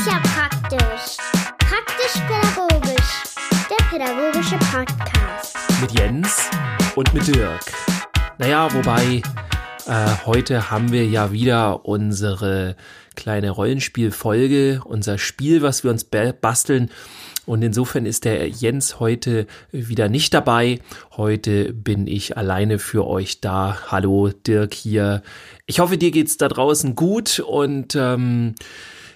ist ja praktisch. Praktisch-pädagogisch. Der pädagogische Podcast. Mit Jens und mit Dirk. Naja, wobei, äh, heute haben wir ja wieder unsere kleine Rollenspielfolge, unser Spiel, was wir uns basteln. Und insofern ist der Jens heute wieder nicht dabei. Heute bin ich alleine für euch da. Hallo Dirk hier. Ich hoffe, dir geht's da draußen gut und ähm,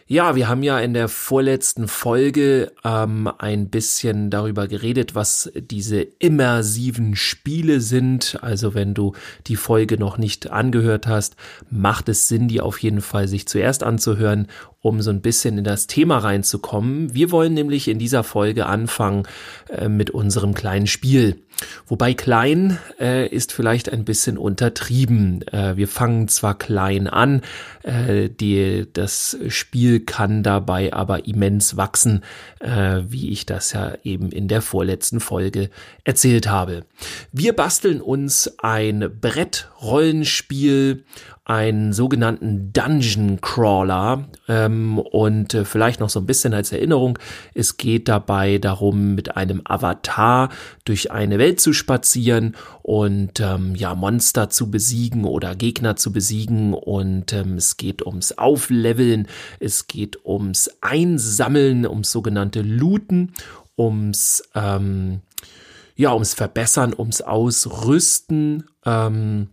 ja, wir haben ja in der vorletzten Folge ähm, ein bisschen darüber geredet, was diese immersiven Spiele sind. Also wenn du die Folge noch nicht angehört hast, macht es Sinn, die auf jeden Fall sich zuerst anzuhören, um so ein bisschen in das Thema reinzukommen. Wir wollen nämlich in dieser Folge anfangen äh, mit unserem kleinen Spiel. Wobei klein äh, ist vielleicht ein bisschen untertrieben. Äh, wir fangen zwar klein an, äh, die, das Spiel kann dabei aber immens wachsen, äh, wie ich das ja eben in der vorletzten Folge erzählt habe. Wir basteln uns ein Brettrollenspiel einen sogenannten Dungeon Crawler. Ähm, und äh, vielleicht noch so ein bisschen als Erinnerung, es geht dabei darum, mit einem Avatar durch eine Welt zu spazieren und ähm, ja Monster zu besiegen oder Gegner zu besiegen. Und ähm, es geht ums Aufleveln, es geht ums Einsammeln, ums sogenannte Looten, ums ähm, ja ums Verbessern, ums Ausrüsten. Ähm,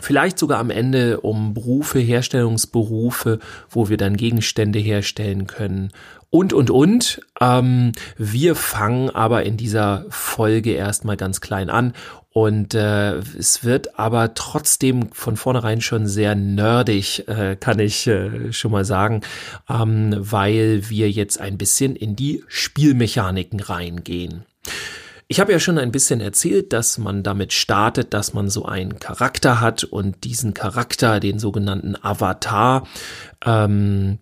Vielleicht sogar am Ende um Berufe, Herstellungsberufe, wo wir dann Gegenstände herstellen können. Und, und, und. Ähm, wir fangen aber in dieser Folge erstmal ganz klein an. Und äh, es wird aber trotzdem von vornherein schon sehr nerdig, äh, kann ich äh, schon mal sagen, ähm, weil wir jetzt ein bisschen in die Spielmechaniken reingehen. Ich habe ja schon ein bisschen erzählt, dass man damit startet, dass man so einen Charakter hat und diesen Charakter, den sogenannten Avatar, ähm,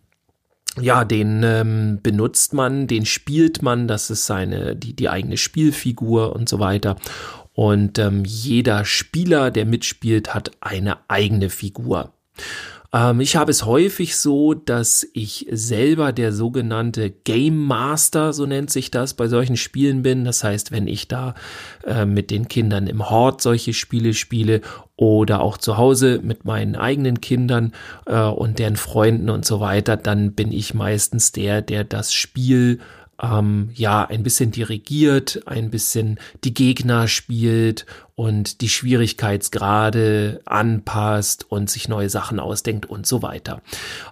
ja, den ähm, benutzt man, den spielt man, das ist seine, die, die eigene Spielfigur und so weiter. Und ähm, jeder Spieler, der mitspielt, hat eine eigene Figur. Ähm, ich habe es häufig so, dass ich selber der sogenannte Game Master, so nennt sich das, bei solchen Spielen bin. Das heißt, wenn ich da äh, mit den Kindern im Hort solche Spiele spiele oder auch zu Hause mit meinen eigenen Kindern äh, und deren Freunden und so weiter, dann bin ich meistens der, der das Spiel ähm, ja ein bisschen dirigiert, ein bisschen die Gegner spielt und die Schwierigkeitsgrade anpasst und sich neue Sachen ausdenkt und so weiter.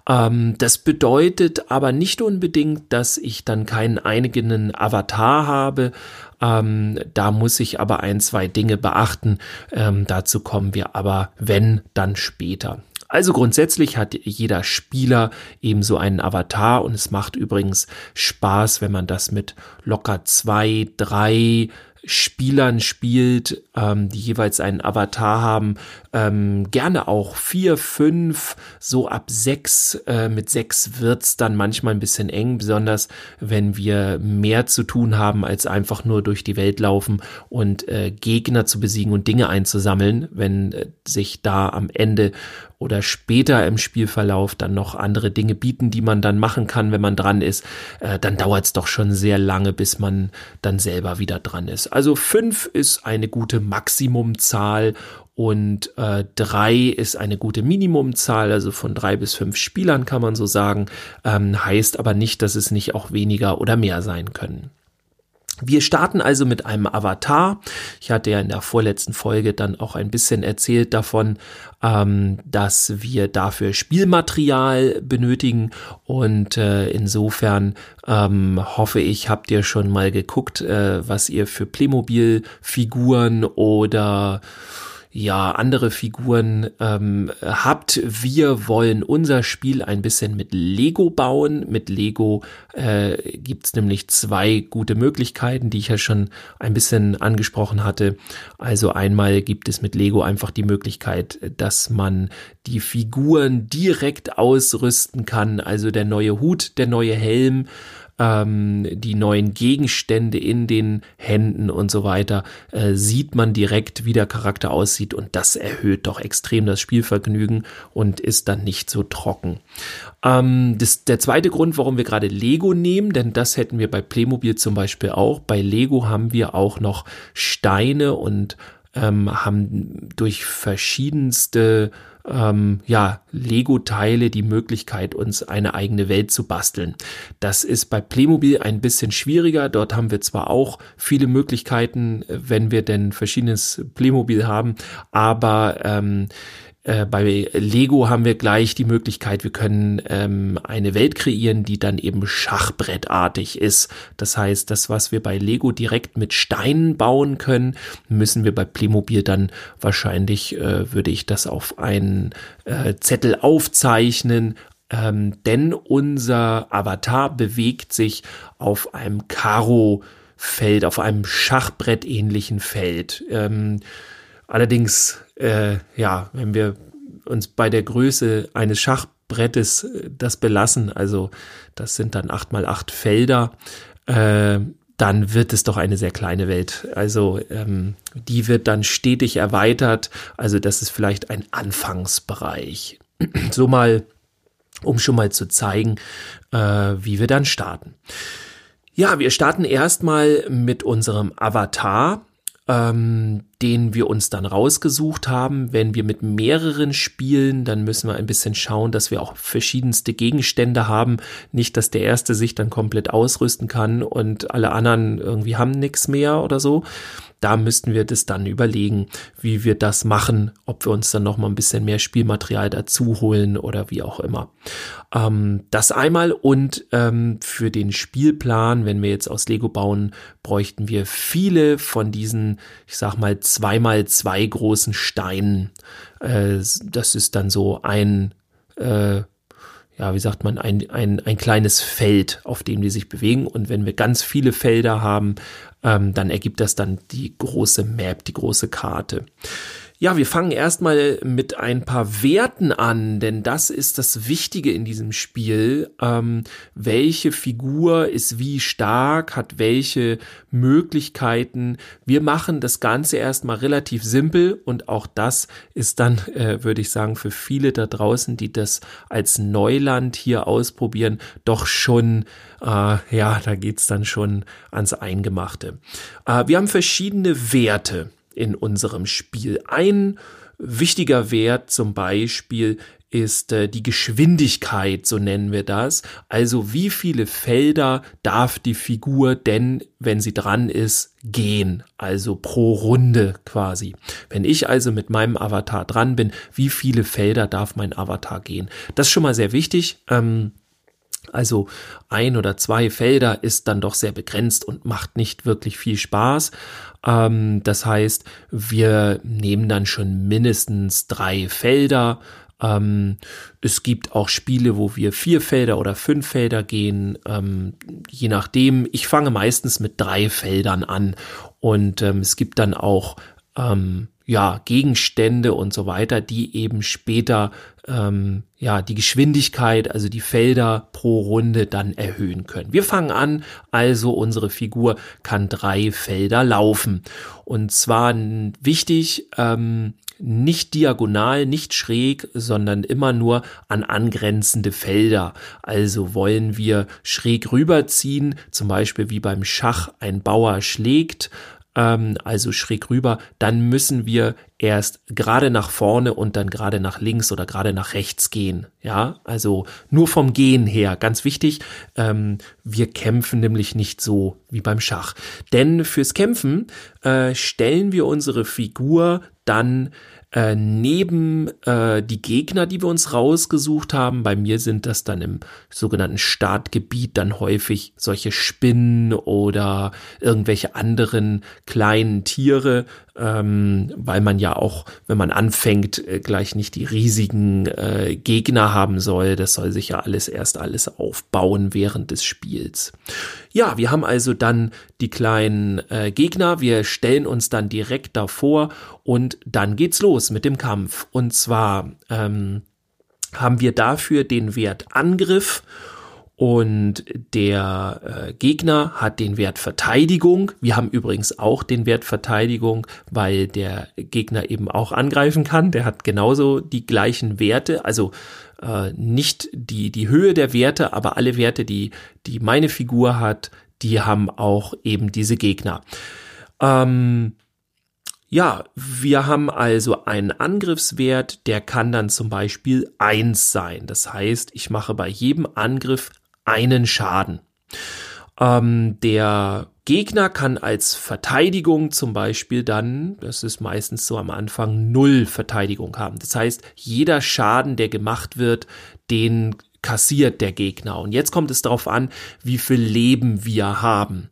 Ähm, das bedeutet aber nicht unbedingt, dass ich dann keinen eigenen Avatar habe. Ähm, da muss ich aber ein, zwei Dinge beachten. Ähm, dazu kommen wir aber, wenn, dann später. Also grundsätzlich hat jeder Spieler ebenso einen Avatar und es macht übrigens Spaß, wenn man das mit locker zwei, drei Spielern spielt, ähm, die jeweils einen Avatar haben, ähm, gerne auch vier, fünf, so ab sechs. Äh, mit sechs wird's dann manchmal ein bisschen eng, besonders wenn wir mehr zu tun haben, als einfach nur durch die Welt laufen und äh, Gegner zu besiegen und Dinge einzusammeln, wenn äh, sich da am Ende oder später im Spielverlauf dann noch andere Dinge bieten, die man dann machen kann, wenn man dran ist, äh, dann dauert es doch schon sehr lange, bis man dann selber wieder dran ist. Also fünf ist eine gute Maximumzahl und äh, drei ist eine gute Minimumzahl, also von drei bis fünf Spielern kann man so sagen, ähm, heißt aber nicht, dass es nicht auch weniger oder mehr sein können. Wir starten also mit einem Avatar. Ich hatte ja in der vorletzten Folge dann auch ein bisschen erzählt davon, ähm, dass wir dafür Spielmaterial benötigen und äh, insofern ähm, hoffe ich, habt ihr schon mal geguckt, äh, was ihr für Playmobil-Figuren oder ja andere Figuren ähm, habt. Wir wollen unser Spiel ein bisschen mit Lego bauen. Mit Lego äh, gibt's nämlich zwei gute Möglichkeiten, die ich ja schon ein bisschen angesprochen hatte. Also einmal gibt es mit Lego einfach die Möglichkeit, dass man die Figuren direkt ausrüsten kann. Also der neue Hut, der neue Helm, ähm, die neuen Gegenstände in den Händen und so weiter, äh, sieht man direkt, wie der Charakter aussieht und das erhöht doch extrem das Spielvergnügen und ist dann nicht so trocken. Ähm, das, der zweite Grund, warum wir gerade Lego nehmen, denn das hätten wir bei Playmobil zum Beispiel auch. Bei Lego haben wir auch noch Steine und ähm, haben durch verschiedenste ähm, ja, Lego-Teile die Möglichkeit, uns eine eigene Welt zu basteln. Das ist bei Playmobil ein bisschen schwieriger. Dort haben wir zwar auch viele Möglichkeiten, wenn wir denn verschiedenes Playmobil haben, aber ähm, äh, bei Lego haben wir gleich die Möglichkeit, wir können ähm, eine Welt kreieren, die dann eben schachbrettartig ist. Das heißt, das, was wir bei Lego direkt mit Steinen bauen können, müssen wir bei Playmobil dann wahrscheinlich, äh, würde ich das auf einen äh, Zettel aufzeichnen, ähm, denn unser Avatar bewegt sich auf einem Karo-Feld, auf einem Schachbrett ähnlichen Feld. Ähm, Allerdings, äh, ja, wenn wir uns bei der Größe eines Schachbrettes äh, das belassen, also das sind dann acht mal acht Felder, äh, dann wird es doch eine sehr kleine Welt. Also ähm, die wird dann stetig erweitert. Also das ist vielleicht ein Anfangsbereich. so mal, um schon mal zu zeigen, äh, wie wir dann starten. Ja, wir starten erstmal mit unserem Avatar ähm, den wir uns dann rausgesucht haben. Wenn wir mit mehreren spielen, dann müssen wir ein bisschen schauen, dass wir auch verschiedenste Gegenstände haben. Nicht, dass der erste sich dann komplett ausrüsten kann und alle anderen irgendwie haben nichts mehr oder so. Da müssten wir das dann überlegen, wie wir das machen, ob wir uns dann noch mal ein bisschen mehr Spielmaterial dazu holen oder wie auch immer. Ähm, das einmal und ähm, für den Spielplan, wenn wir jetzt aus Lego bauen, bräuchten wir viele von diesen, ich sag mal, zweimal zwei großen Steinen. Äh, das ist dann so ein äh, ja, wie sagt man, ein, ein, ein kleines Feld, auf dem die sich bewegen. Und wenn wir ganz viele Felder haben, ähm, dann ergibt das dann die große Map, die große Karte. Ja, wir fangen erstmal mit ein paar Werten an, denn das ist das Wichtige in diesem Spiel. Ähm, welche Figur ist wie stark, hat welche Möglichkeiten. Wir machen das Ganze erstmal relativ simpel und auch das ist dann, äh, würde ich sagen, für viele da draußen, die das als Neuland hier ausprobieren, doch schon, äh, ja, da geht's dann schon ans Eingemachte. Äh, wir haben verschiedene Werte in unserem Spiel. Ein wichtiger Wert zum Beispiel ist äh, die Geschwindigkeit, so nennen wir das. Also wie viele Felder darf die Figur denn, wenn sie dran ist, gehen? Also pro Runde quasi. Wenn ich also mit meinem Avatar dran bin, wie viele Felder darf mein Avatar gehen? Das ist schon mal sehr wichtig. Ähm, also ein oder zwei Felder ist dann doch sehr begrenzt und macht nicht wirklich viel Spaß. Ähm, das heißt, wir nehmen dann schon mindestens drei Felder. Ähm, es gibt auch Spiele, wo wir vier Felder oder fünf Felder gehen, ähm, je nachdem. Ich fange meistens mit drei Feldern an und ähm, es gibt dann auch ähm, ja, Gegenstände und so weiter, die eben später ähm, ja die Geschwindigkeit, also die Felder pro Runde dann erhöhen können. Wir fangen an, also unsere Figur kann drei Felder laufen. Und zwar wichtig, ähm, nicht diagonal, nicht schräg, sondern immer nur an angrenzende Felder. Also wollen wir schräg rüberziehen, zum Beispiel wie beim Schach ein Bauer schlägt, ähm, also schräg rüber, dann müssen wir erst gerade nach vorne und dann gerade nach links oder gerade nach rechts gehen. Ja, also nur vom Gehen her, ganz wichtig. Ähm, wir kämpfen nämlich nicht so wie beim Schach. Denn fürs Kämpfen äh, stellen wir unsere Figur dann äh, neben äh, die Gegner, die wir uns rausgesucht haben, bei mir sind das dann im sogenannten Startgebiet dann häufig solche Spinnen oder irgendwelche anderen kleinen Tiere, ähm, weil man ja auch, wenn man anfängt, äh, gleich nicht die riesigen äh, Gegner haben soll. Das soll sich ja alles erst alles aufbauen während des Spiels. Ja, wir haben also dann die kleinen äh, Gegner. Wir stellen uns dann direkt davor und dann geht's los mit dem Kampf. Und zwar ähm, haben wir dafür den Wert Angriff Und der äh, Gegner hat den Wert Verteidigung. Wir haben übrigens auch den Wert Verteidigung, weil der Gegner eben auch angreifen kann. Der hat genauso die gleichen Werte. Also äh, nicht die, die Höhe der Werte, aber alle Werte, die, die meine Figur hat, die haben auch eben diese Gegner. Ähm, ja, wir haben also einen Angriffswert, der kann dann zum Beispiel eins sein. Das heißt, ich mache bei jedem Angriff einen Schaden. Ähm, der Gegner kann als Verteidigung zum Beispiel dann, das ist meistens so am Anfang, null Verteidigung haben. Das heißt, jeder Schaden, der gemacht wird, den kassiert der Gegner. Und jetzt kommt es darauf an, wie viel Leben wir haben.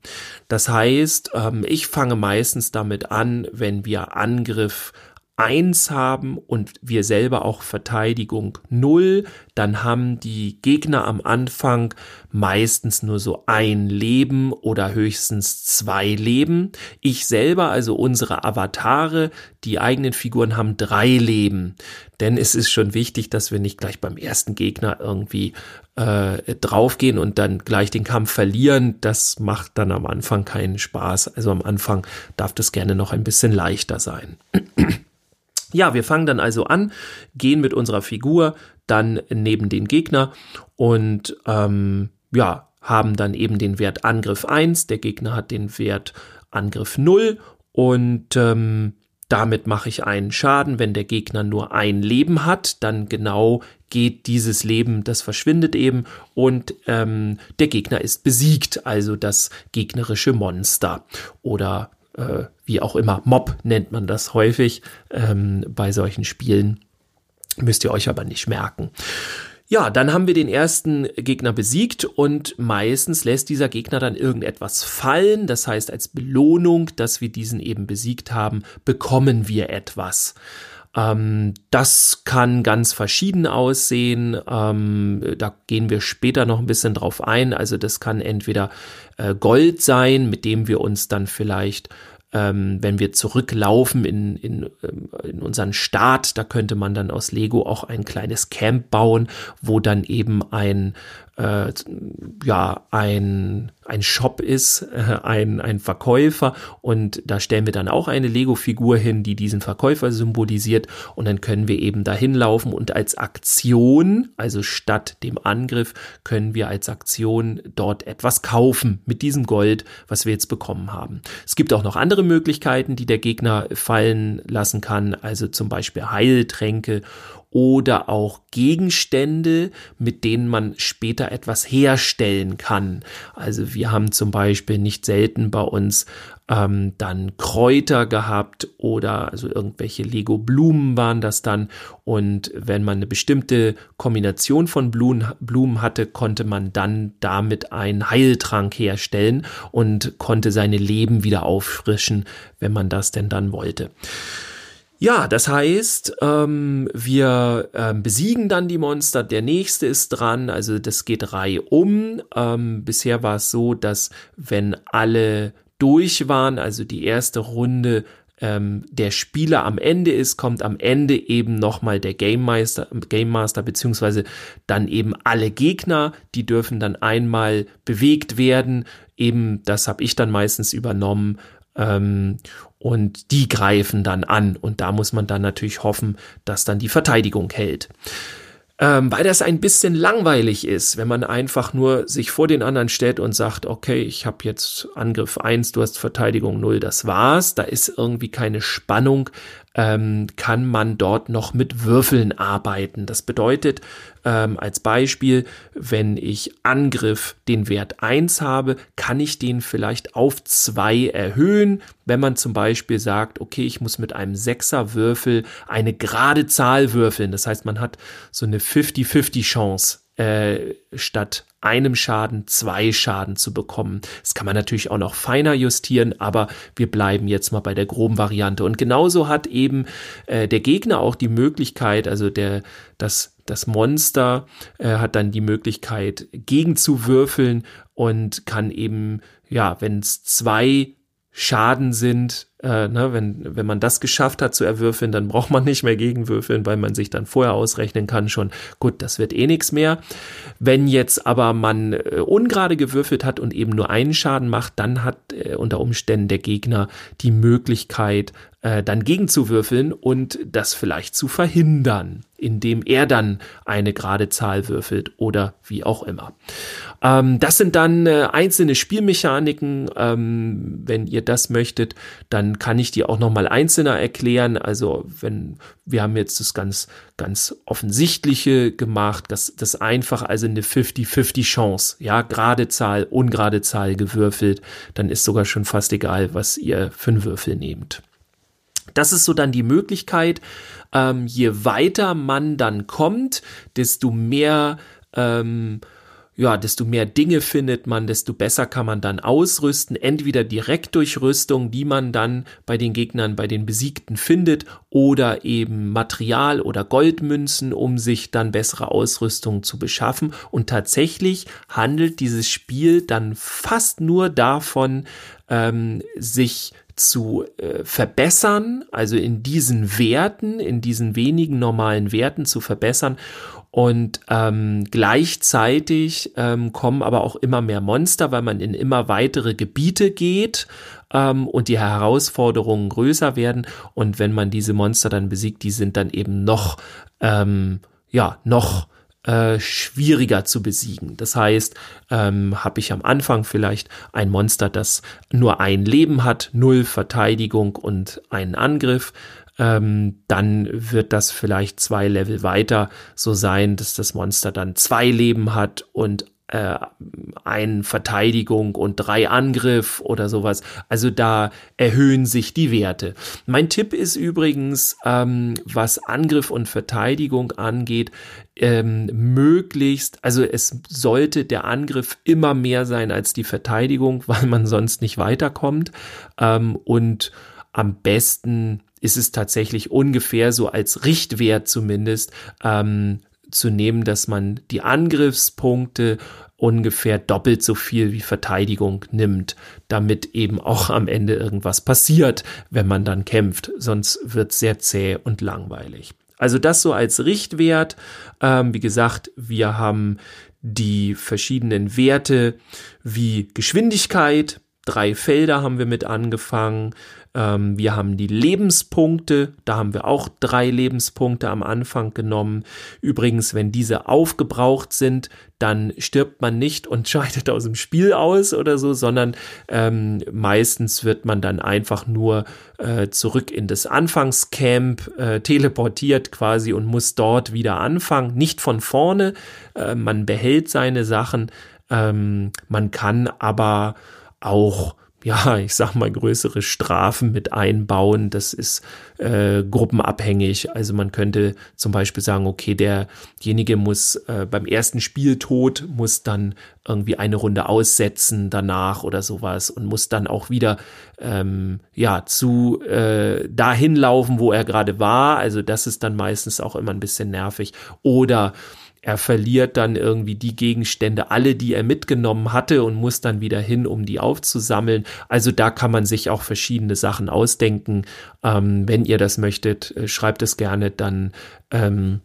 Das heißt, ähm, ich fange meistens damit an, wenn wir Angriff eins haben und wir selber auch Verteidigung null, dann haben die Gegner am Anfang meistens nur so ein Leben oder höchstens zwei Leben. Ich selber, also unsere Avatare, die eigenen Figuren haben drei Leben. Denn es ist schon wichtig, dass wir nicht gleich beim ersten Gegner irgendwie äh, draufgehen und dann gleich den Kampf verlieren. Das macht dann am Anfang keinen Spaß. Also am Anfang darf das gerne noch ein bisschen leichter sein. Ja, wir fangen dann also an, gehen mit unserer Figur dann neben den Gegner und ähm, ja, haben dann eben den Wert Angriff 1, der Gegner hat den Wert Angriff 0 und ähm, damit mache ich einen Schaden. Wenn der Gegner nur ein Leben hat, dann genau geht dieses Leben, das verschwindet eben und ähm, der Gegner ist besiegt, also das gegnerische Monster oder äh, wie auch immer, Mob nennt man das häufig ähm, bei solchen Spielen. Müsst ihr euch aber nicht merken. Ja, dann haben wir den ersten Gegner besiegt und meistens lässt dieser Gegner dann irgendetwas fallen. Das heißt, als Belohnung, dass wir diesen eben besiegt haben, bekommen wir etwas. Ähm, das kann ganz verschieden aussehen. Ähm, da gehen wir später noch ein bisschen drauf ein. Also das kann entweder äh, Gold sein, mit dem wir uns dann vielleicht ähm, wenn wir zurücklaufen in, in, ähm, in unseren Staat, da könnte man dann aus Lego auch ein kleines Camp bauen, wo dann eben ein äh, ja ein ein Shop ist, äh, ein ein Verkäufer. Und da stellen wir dann auch eine Lego-Figur hin, die diesen Verkäufer symbolisiert. Und dann können wir eben dahin laufen. Und als Aktion, also statt dem Angriff, können wir als Aktion dort etwas kaufen mit diesem Gold, was wir jetzt bekommen haben. Es gibt auch noch andere Möglichkeiten, die der Gegner fallen lassen kann, also zum Beispiel Heiltränke oder auch Gegenstände, mit denen man später etwas herstellen kann. Also wir haben zum Beispiel nicht selten bei uns ähm, dann Kräuter gehabt oder also irgendwelche Lego-Blumen waren das dann. Und wenn man eine bestimmte Kombination von Blumen, Blumen hatte, konnte man dann damit einen Heiltrank herstellen und konnte seine Leben wieder auffrischen, wenn man das denn dann wollte. Ja, das heißt, ähm, wir ähm, besiegen dann die Monster, der nächste ist dran, also das geht Reihe um. Ähm, bisher war es so, dass wenn alle durch waren, also die erste Runde ähm, der Spieler am Ende ist, kommt am Ende eben nochmal der Game Master, Game Master, beziehungsweise dann eben alle Gegner, die dürfen dann einmal bewegt werden. Eben, das habe ich dann meistens übernommen. Ähm, und die greifen dann an und da muss man dann natürlich hoffen, dass dann die Verteidigung hält. Ähm, weil das ein bisschen langweilig ist, wenn man einfach nur sich vor den anderen stellt und sagt, okay, ich habe jetzt Angriff eins, du hast Verteidigung null, das war's. Da ist irgendwie keine Spannung, ähm, kann man dort noch mit Würfeln arbeiten. Das bedeutet ähm, als Beispiel, wenn ich Angriff den Wert eins habe, kann ich den vielleicht auf zwei erhöhen. Wenn man zum Beispiel sagt, okay, ich muss mit einem Sechserwürfel eine gerade Zahl würfeln. Das heißt, man hat so eine 50-50 Chance äh, statt einem Schaden zwei Schaden zu bekommen. Das kann man natürlich auch noch feiner justieren, aber wir bleiben jetzt mal bei der groben Variante. Und genauso hat eben äh, der Gegner auch die Möglichkeit, also der das das Monster äh, hat dann die Möglichkeit gegenzuwürfeln und kann eben ja, wenn es zwei Schaden sind, äh, ne, wenn, wenn man das geschafft hat zu erwürfeln, dann braucht man nicht mehr gegenwürfeln, weil man sich dann vorher ausrechnen kann schon, gut, das wird eh nichts mehr. Wenn jetzt aber man äh, ungerade gewürfelt hat und eben nur einen Schaden macht, dann hat äh, unter Umständen der Gegner die Möglichkeit, äh, dann gegenzuwürfeln und das vielleicht zu verhindern, indem er dann eine gerade Zahl würfelt oder wie auch immer. Ähm, das sind dann äh, einzelne Spielmechaniken. Ähm, wenn ihr das möchtet, dann kann ich die auch nochmal einzelner erklären. Also wenn wir haben jetzt das ganz, ganz offensichtliche gemacht, das, das einfach also eine 50-50 Chance. Ja, gerade Zahl, ungerade Zahl gewürfelt, dann ist sogar schon fast egal, was ihr für einen Würfel nehmt. Das ist so dann die Möglichkeit, ähm, je weiter man dann kommt, desto mehr ähm, ja, desto mehr Dinge findet man, desto besser kann man dann ausrüsten, entweder direkt durch Rüstung, die man dann bei den Gegnern, bei den Besiegten findet, oder eben Material oder Goldmünzen, um sich dann bessere Ausrüstung zu beschaffen. Und tatsächlich handelt dieses Spiel dann fast nur davon, ähm, sich zu äh, verbessern, also in diesen Werten, in diesen wenigen normalen Werten zu verbessern. Und ähm, gleichzeitig ähm, kommen aber auch immer mehr Monster, weil man in immer weitere Gebiete geht ähm, und die Herausforderungen größer werden. Und wenn man diese Monster dann besiegt, die sind dann eben noch, ähm, ja, noch äh, schwieriger zu besiegen. Das heißt, ähm, habe ich am Anfang vielleicht ein Monster, das nur ein Leben hat, null Verteidigung und einen Angriff, ähm, dann wird das vielleicht zwei Level weiter so sein, dass das Monster dann zwei Leben hat und äh, ein Verteidigung und drei Angriff oder sowas. Also da erhöhen sich die Werte. Mein Tipp ist übrigens, ähm, was Angriff und Verteidigung angeht, ähm, möglichst, also es sollte der Angriff immer mehr sein als die Verteidigung, weil man sonst nicht weiterkommt. Ähm, und am besten ist es tatsächlich ungefähr so als Richtwert zumindest ähm, zu nehmen, dass man die Angriffspunkte ungefähr doppelt so viel wie Verteidigung nimmt, damit eben auch am Ende irgendwas passiert, wenn man dann kämpft. Sonst wird sehr zäh und langweilig. Also das so als Richtwert. Ähm, wie gesagt, wir haben die verschiedenen Werte wie Geschwindigkeit. Drei Felder haben wir mit angefangen. Ähm, wir haben die Lebenspunkte, da haben wir auch drei Lebenspunkte am Anfang genommen. Übrigens, wenn diese aufgebraucht sind, dann stirbt man nicht und scheidet aus dem Spiel aus oder so, sondern ähm, meistens wird man dann einfach nur äh, zurück in das Anfangscamp äh, teleportiert quasi und muss dort wieder anfangen, nicht von vorne. Äh, man behält seine Sachen, ähm, man kann aber auch ja, ich sag mal, größere Strafen mit einbauen. Das ist äh, gruppenabhängig. Also man könnte zum Beispiel sagen, okay, derjenige muss äh, beim ersten Spieltod muss dann irgendwie eine Runde aussetzen danach oder sowas und muss dann auch wieder ähm, ja zu äh, dahin laufen, wo er gerade war. Also das ist dann meistens auch immer ein bisschen nervig. Oder er verliert dann irgendwie die Gegenstände, alle, die er mitgenommen hatte und muss dann wieder hin, um die aufzusammeln. Also da kann man sich auch verschiedene Sachen ausdenken. Ähm, wenn ihr das möchtet, äh, schreibt es gerne, dann ähm,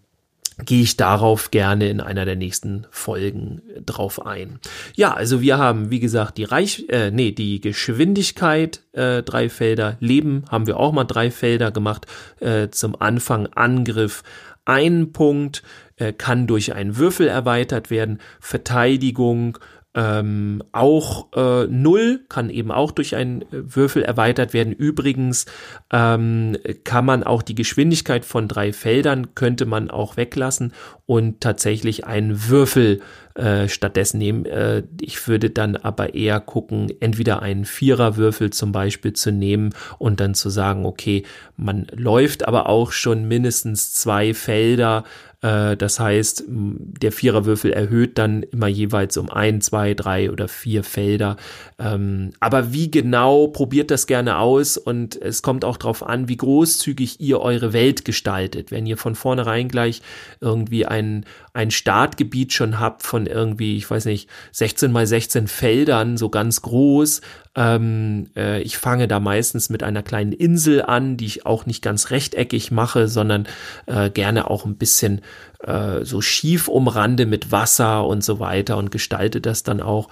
gehe ich darauf gerne in einer der nächsten Folgen drauf ein. Ja, also wir haben, wie gesagt, die Reich, äh, nee, die Geschwindigkeit, äh, drei Felder, Leben haben wir auch mal drei Felder gemacht, äh, zum Anfang Angriff, ein Punkt, äh, kann durch einen Würfel erweitert werden. Verteidigung ähm, auch äh, null kann eben auch durch einen Würfel erweitert werden. Übrigens ähm, kann man auch die Geschwindigkeit von drei Feldern könnte man auch weglassen und tatsächlich einen Würfel äh, stattdessen nehmen. Äh, ich würde dann aber eher gucken, entweder einen Viererwürfel zum Beispiel zu nehmen und dann zu sagen, okay, man läuft aber auch schon mindestens zwei Felder das heißt, der Viererwürfel erhöht dann immer jeweils um ein, zwei, drei oder vier Felder. Ähm, aber wie genau, probiert das gerne aus und es kommt auch darauf an, wie großzügig ihr eure Welt gestaltet. Wenn ihr von vornherein gleich irgendwie ein, ein Startgebiet schon habt von irgendwie, ich weiß nicht, 16 mal 16 Feldern, so ganz groß, ähm, äh, ich fange da meistens mit einer kleinen Insel an, die ich auch nicht ganz rechteckig mache, sondern äh, gerne auch ein bisschen äh, so schief umrande mit Wasser und so weiter und gestalte das dann auch.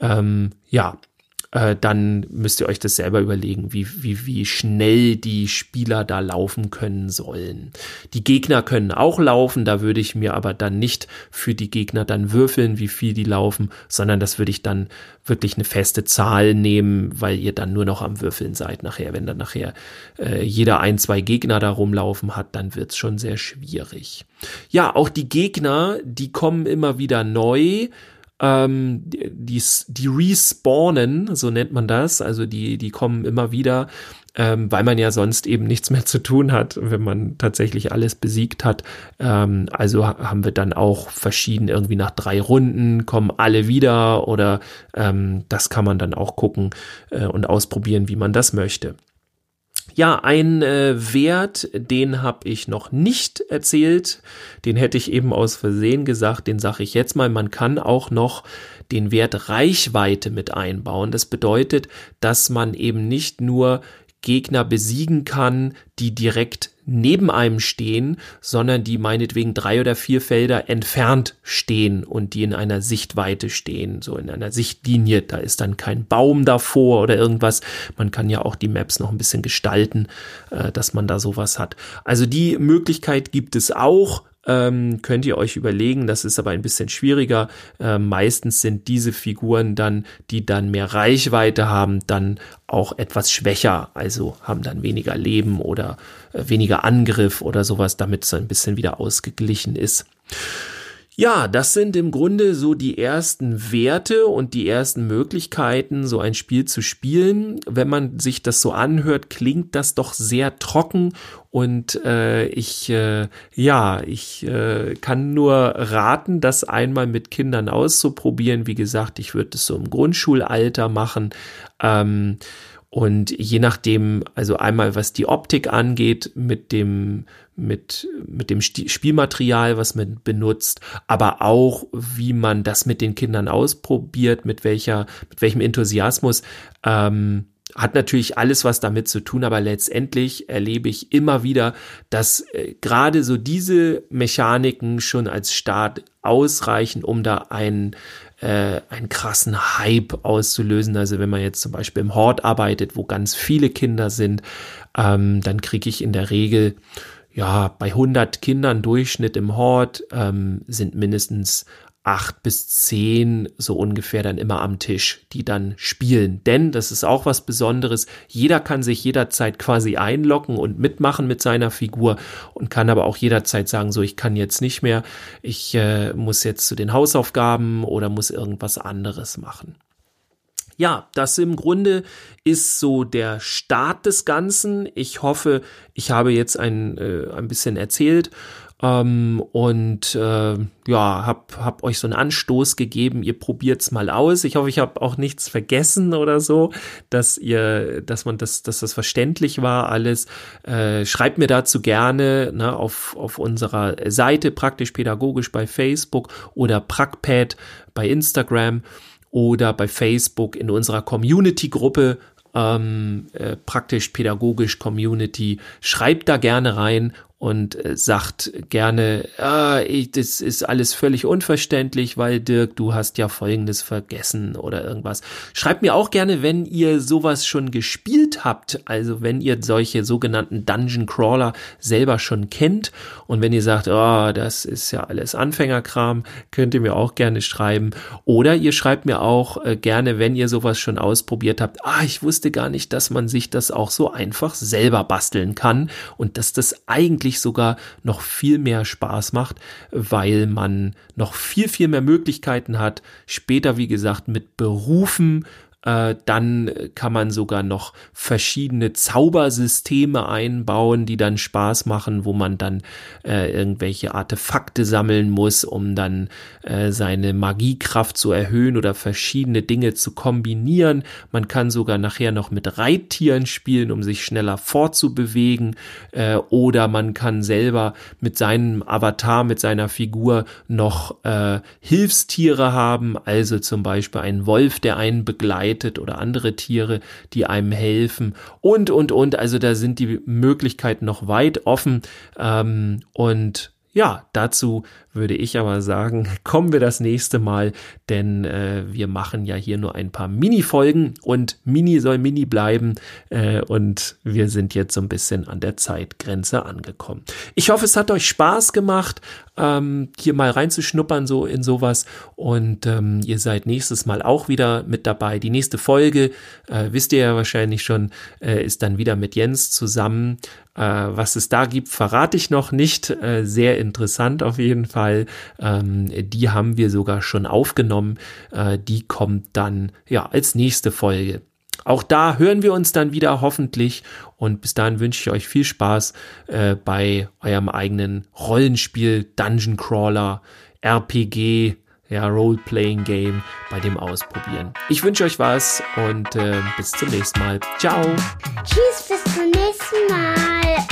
Ähm, ja, äh, dann müsst ihr euch das selber überlegen, wie, wie, wie schnell die Spieler da laufen können sollen. Die Gegner können auch laufen, da würde ich mir aber dann nicht für die Gegner dann würfeln, wie viel die laufen, sondern das würde ich dann wirklich eine feste Zahl nehmen, weil ihr dann nur noch am Würfeln seid nachher. Wenn dann nachher äh, jeder ein, zwei Gegner da rumlaufen hat, dann wird's schon sehr schwierig. Ja, auch die Gegner, die kommen immer wieder neu ähm, die, die respawnen, so nennt man das, also die, die kommen immer wieder, ähm, weil man ja sonst eben nichts mehr zu tun hat, wenn man tatsächlich alles besiegt hat. Ähm, also haben wir dann auch verschieden, irgendwie nach drei Runden kommen alle wieder oder ähm, das kann man dann auch gucken äh, und ausprobieren, wie man das möchte. Ja, ein äh, Wert, den habe ich noch nicht erzählt, den hätte ich eben aus Versehen gesagt, den sage ich jetzt mal, man kann auch noch den Wert Reichweite mit einbauen. Das bedeutet, dass man eben nicht nur Gegner besiegen kann, die direkt neben einem stehen, sondern die meinetwegen drei oder vier Felder entfernt stehen und die in einer Sichtweite stehen, so in einer Sichtlinie. Da ist dann kein Baum davor oder irgendwas. Man kann ja auch die Maps noch ein bisschen gestalten, äh, dass man da sowas hat. Also die Möglichkeit gibt es auch ähm, könnt ihr euch überlegen. Das ist aber ein bisschen schwieriger. Äh, meistens sind diese Figuren dann, die dann mehr Reichweite haben, dann auch etwas schwächer, also haben dann weniger Leben oder äh, weniger Angriff oder sowas, damit es ein bisschen wieder ausgeglichen ist. Ja, das sind im Grunde so die ersten Werte und die ersten Möglichkeiten, so ein Spiel zu spielen. Wenn man sich das so anhört, klingt das doch sehr trocken und äh, ich, äh, ja, ich äh, kann nur raten, das einmal mit Kindern auszuprobieren. Wie gesagt, ich würde es so im Grundschulalter machen. Ähm, und je nachdem, also einmal was die Optik angeht, mit dem, mit, mit dem Spielmaterial, was man benutzt, aber auch wie man das mit den Kindern ausprobiert, mit welcher, mit welchem Enthusiasmus, ähm, hat natürlich alles was damit zu tun, aber letztendlich erlebe ich immer wieder, dass äh, gerade so diese Mechaniken schon als Start ausreichen, um da einen äh, einen krassen Hype auszulösen. Also wenn man jetzt zum Beispiel im Hort arbeitet, wo ganz viele Kinder sind, ähm, dann kriege ich in der Regel ja bei 100 Kindern Durchschnitt im Hort ähm, sind mindestens acht bis zehn so ungefähr dann immer am Tisch, die dann spielen. Denn das ist auch was Besonderes. Jeder kann sich jederzeit quasi einloggen und mitmachen mit seiner Figur und kann aber auch jederzeit sagen, so ich kann jetzt nicht mehr, ich äh, muss jetzt zu den Hausaufgaben oder muss irgendwas anderes machen. Ja, das im Grunde ist so der Start des Ganzen. Ich hoffe, ich habe jetzt ein, äh, ein bisschen erzählt ähm, und äh, ja, hab, hab euch so einen Anstoß gegeben, ihr probiert's mal aus. Ich hoffe, ich habe auch nichts vergessen oder so, dass ihr, dass man das, dass das verständlich war alles. Äh, schreibt mir dazu gerne ne, auf, auf unserer Seite praktisch pädagogisch bei Facebook oder Prackpad bei Instagram oder bei Facebook in unserer Community-Gruppe ähm, äh, praktisch pädagogisch Community. Schreibt da gerne rein und äh, sagt gerne, ah, ich, das ist alles völlig unverständlich, weil Dirk, du hast ja Folgendes vergessen oder irgendwas. Schreibt mir auch gerne, wenn ihr sowas schon gespielt habt, also wenn ihr solche sogenannten Dungeon Crawler selber schon kennt und wenn ihr sagt, oh, das ist ja alles Anfängerkram, könnt ihr mir auch gerne schreiben. Oder ihr schreibt mir auch äh, gerne, wenn ihr sowas schon ausprobiert habt, ah, ich wusste gar nicht, dass man sich das auch so einfach selber basteln kann und dass das eigentlich eigentlich sogar noch viel mehr Spaß macht, weil man noch viel, viel mehr Möglichkeiten hat, später, wie gesagt, mit Berufen Äh, dann kann man sogar noch verschiedene Zaubersysteme einbauen, die dann Spaß machen, wo man dann äh, irgendwelche Artefakte sammeln muss, um dann äh, seine Magiekraft zu erhöhen oder verschiedene Dinge zu kombinieren. Man kann sogar nachher noch mit Reittieren spielen, um sich schneller fortzubewegen. Äh, oder man kann selber mit seinem Avatar, mit seiner Figur noch äh, Hilfstiere haben, also zum Beispiel einen Wolf, der einen begleitet oder andere Tiere, die einem helfen. Und, und, und. Also da sind die Möglichkeiten noch weit offen. Ähm, und ja, dazu würde ich aber sagen, kommen wir das nächste Mal, denn äh, wir machen ja hier nur ein paar Mini-Folgen und Mini soll Mini bleiben. Äh, und wir sind jetzt so ein bisschen an der Zeitgrenze angekommen. Ich hoffe, es hat euch Spaß gemacht, ähm, hier mal reinzuschnuppern so in sowas und ähm, ihr seid nächstes Mal auch wieder mit dabei. Die nächste Folge, äh, wisst ihr ja wahrscheinlich schon, äh, ist dann wieder mit Jens zusammen. Äh, was es da gibt, verrate ich noch nicht. Äh, sehr interessant auf jeden Fall. Ähm, die haben wir sogar schon aufgenommen. Äh, die kommt dann ja als nächste Folge. Auch da hören wir uns dann wieder hoffentlich und bis dahin wünsche ich euch viel Spaß äh, bei eurem eigenen Rollenspiel, Dungeon Crawler, RPG, ja, Role-Playing Game bei dem Ausprobieren. Ich wünsche euch was und äh, bis zum nächsten Mal. Ciao. Tschüss, bis zum nächsten Mal.